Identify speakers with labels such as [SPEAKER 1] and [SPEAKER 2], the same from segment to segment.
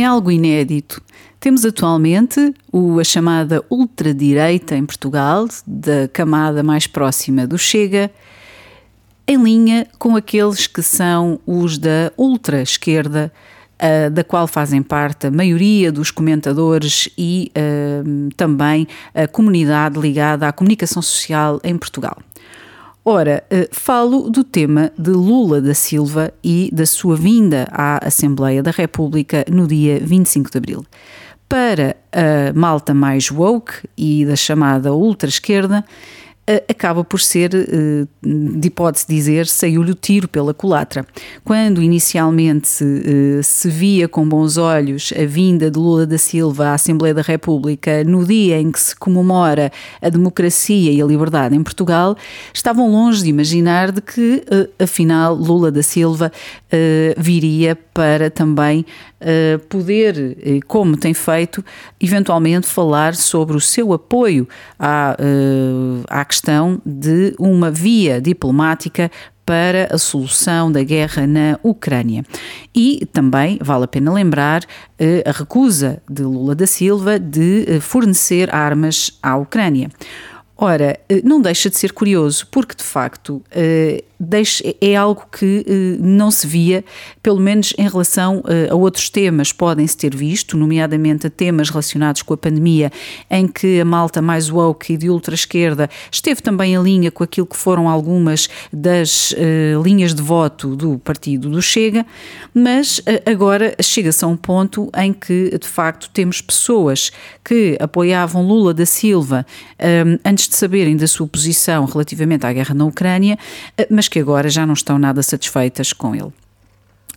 [SPEAKER 1] é algo inédito. Temos atualmente a chamada ultradireita em Portugal, da camada mais próxima do Chega, em linha com aqueles que são os da ultra-esquerda, uh, da qual fazem parte a maioria dos comentadores e uh, também a comunidade ligada à comunicação social em Portugal. Ora, uh, falo do tema de Lula da Silva e da sua vinda à Assembleia da República no dia 25 de abril. Para a malta mais woke e da chamada ultra-esquerda, acaba por ser, eh, de hipótese dizer, saiu-lhe o tiro pela culatra. Quando inicialmente se, se via com bons olhos a vinda de Lula da Silva à Assembleia da República no dia em que se comemora a democracia e a liberdade em Portugal, estavam longe de imaginar de que, eh, afinal, Lula da Silva eh, viria para também poder, como tem feito, eventualmente falar sobre o seu apoio à, à questão de uma via diplomática para a solução da guerra na Ucrânia. E também vale a pena lembrar eh, a recusa de Lula da Silva de eh, fornecer armas à Ucrânia. Ora, eh, não deixa de ser curioso, porque de facto é algo que eh, não se via, pelo menos em relação eh, a outros temas, podem-se ter visto, nomeadamente a temas relacionados com a pandemia, em que a malta mais woke e de ultra-esquerda esteve também em linha com aquilo que foram algumas das uh, linhas de voto do partido do Chega, mas agora chega-se a um ponto em que, de facto, temos pessoas que apoiavam Lula da Silva antes de saberem da sua posição relativamente à guerra na Ucrânia, mas que agora já não estão nada satisfeitas com ele.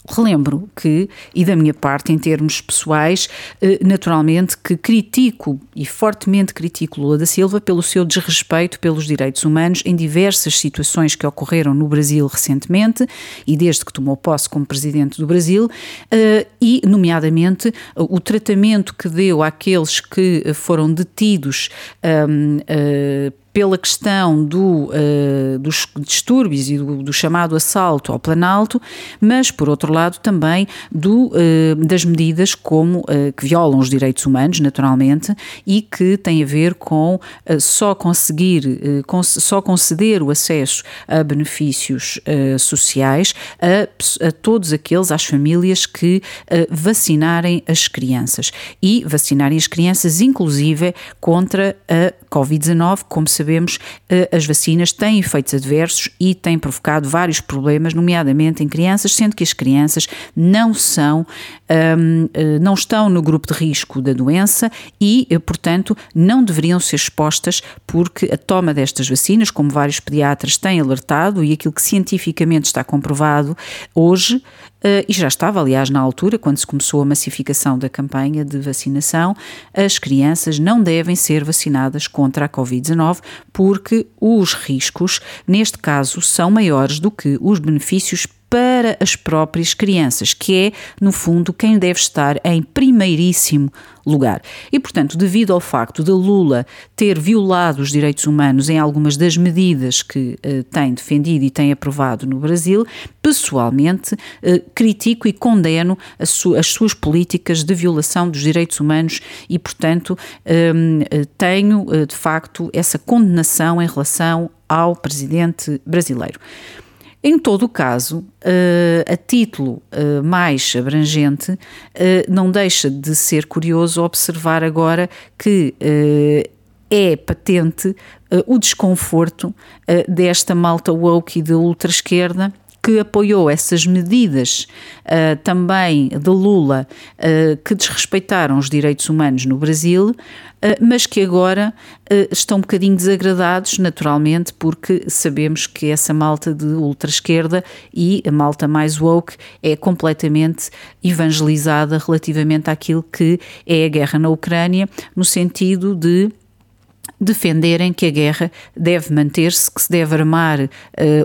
[SPEAKER 1] Relembro que, e da minha parte, em termos pessoais, eh, naturalmente que critico e fortemente critico Lula da Silva pelo seu desrespeito pelos direitos humanos em diversas situações que ocorreram no Brasil recentemente e desde que tomou posse como presidente do Brasil, eh, e, nomeadamente, o tratamento que deu àqueles que foram detidos ehm, eh, pela questão do, dos distúrbios e do, do, chamado assalto ao Planalto, mas, por outro lado, também do, uh, das medidas como uh, que violam os direitos humanos, naturalmente, e que têm a ver com só conseguir, con só conceder o acesso a benefícios sociais a, a, todos aqueles, às famílias que vacinarem as crianças. E vacinarem as crianças, inclusive, contra a Covid-19, como sabemos, eh, as vacinas têm efeitos adversos e têm provocado vários problemas, nomeadamente em crianças, sendo que as crianças não são, ehm, eh, não estão no grupo de risco da doença e, eh, portanto, não deveriam ser expostas porque a toma destas vacinas, como vários pediatras têm alertado e aquilo que cientificamente está comprovado hoje, Uh, e já estava, aliás, na altura, quando se começou a massificação da campanha de vacinação, as crianças não devem ser vacinadas contra a Covid-19 porque os riscos, neste caso, são maiores do que os benefícios para as próprias crianças, que é, no fundo, quem deve estar em primeiríssimo lugar. E, portanto, devido ao facto de Lula ter violado os direitos humanos em algumas das medidas que uh, tem defendido e tem aprovado no Brasil, pessoalmente uh, critico e condeno su as suas políticas de violação dos direitos humanos e, portanto, um, eh, tenho de facto essa condenação em relação ao presidente brasileiro. Em todo o caso, eh, a título eh, mais abrangente, eh, não deixa de ser curioso observar agora que é patente o desconforto desta malta woke e da ultra-esquerda que apoiou essas medidas uh, também de Lula uh, que desrespeitaram os direitos humanos no Brasil, uh, mas que agora estão um bocadinho desagradados, naturalmente, porque sabemos que essa malta de ultra-esquerda e a malta mais woke é completamente evangelizada relativamente àquilo que é a guerra na Ucrânia, no sentido de defenderem que a guerra deve manter-se, que se deve armar uh,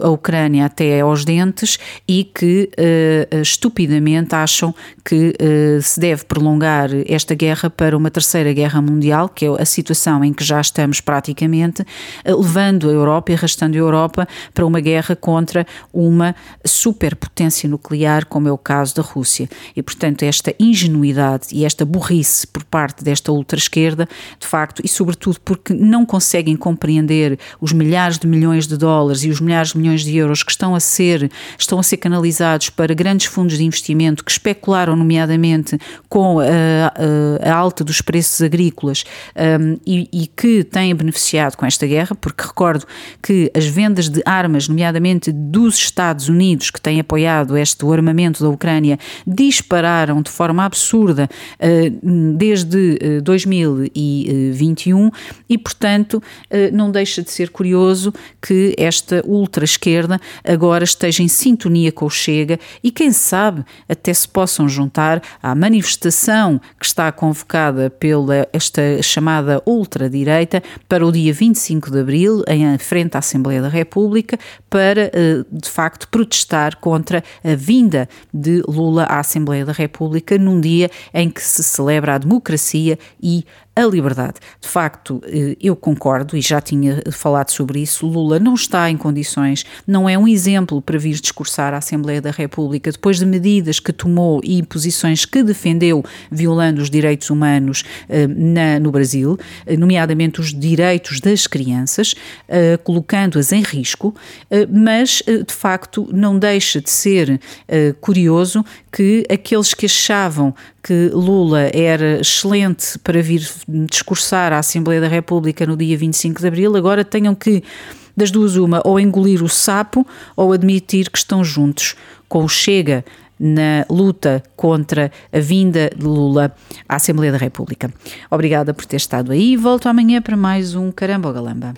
[SPEAKER 1] a Ucrânia até aos dentes e que uh, estupidamente acham que uh, se deve prolongar esta guerra para uma terceira guerra mundial, que é a situação em que já estamos praticamente, levando a Europa e arrastando a Europa para uma guerra contra uma superpotência nuclear, como é o caso da Rússia. E, portanto, esta ingenuidade e esta burrice por parte desta ultra-esquerda, de facto, e sobretudo porque não conseguem compreender os milhares de milhões de dólares e os milhares de milhões de euros que estão a ser, estão a ser canalizados para grandes fundos de investimento que especularam, nomeadamente, com a, a, a alta dos preços agrícolas um, e, e que têm beneficiado com esta guerra, porque recordo que as vendas de armas, nomeadamente dos Estados Unidos, que têm apoiado este armamento da Ucrânia, dispararam de forma absurda uh, desde 2021 uh, e, portanto, eh, não deixa de ser curioso que esta ultra-esquerda agora esteja em sintonia com o Chega e, quem sabe, até se possam juntar à manifestação que está convocada pela esta chamada ultra-direita para o dia 25 de abril, em frente à Assembleia da República, para, eh, de facto, protestar contra a vinda de Lula à Assembleia da República num dia em que se celebra a democracia e a liberdade. De facto, eh, eu concordo e já tinha falado sobre isso. Lula não está em condições, não é um exemplo para vir discursar à Assembleia da República depois de medidas que tomou e posições que defendeu violando os direitos humanos eh, na, no Brasil, eh, nomeadamente os direitos das crianças, colocando-as em risco, mas de facto não deixa de ser curioso que aqueles que achavam que Lula era excelente para vir discursar à Assembleia da República no dia 25 de Abril, agora tenham que, das duas, uma, ou engolir o sapo ou admitir que estão juntos com o Chega na luta contra a vinda de Lula à Assembleia da República. Obrigada por ter estado aí e volto amanhã para mais um Caramba Galamba.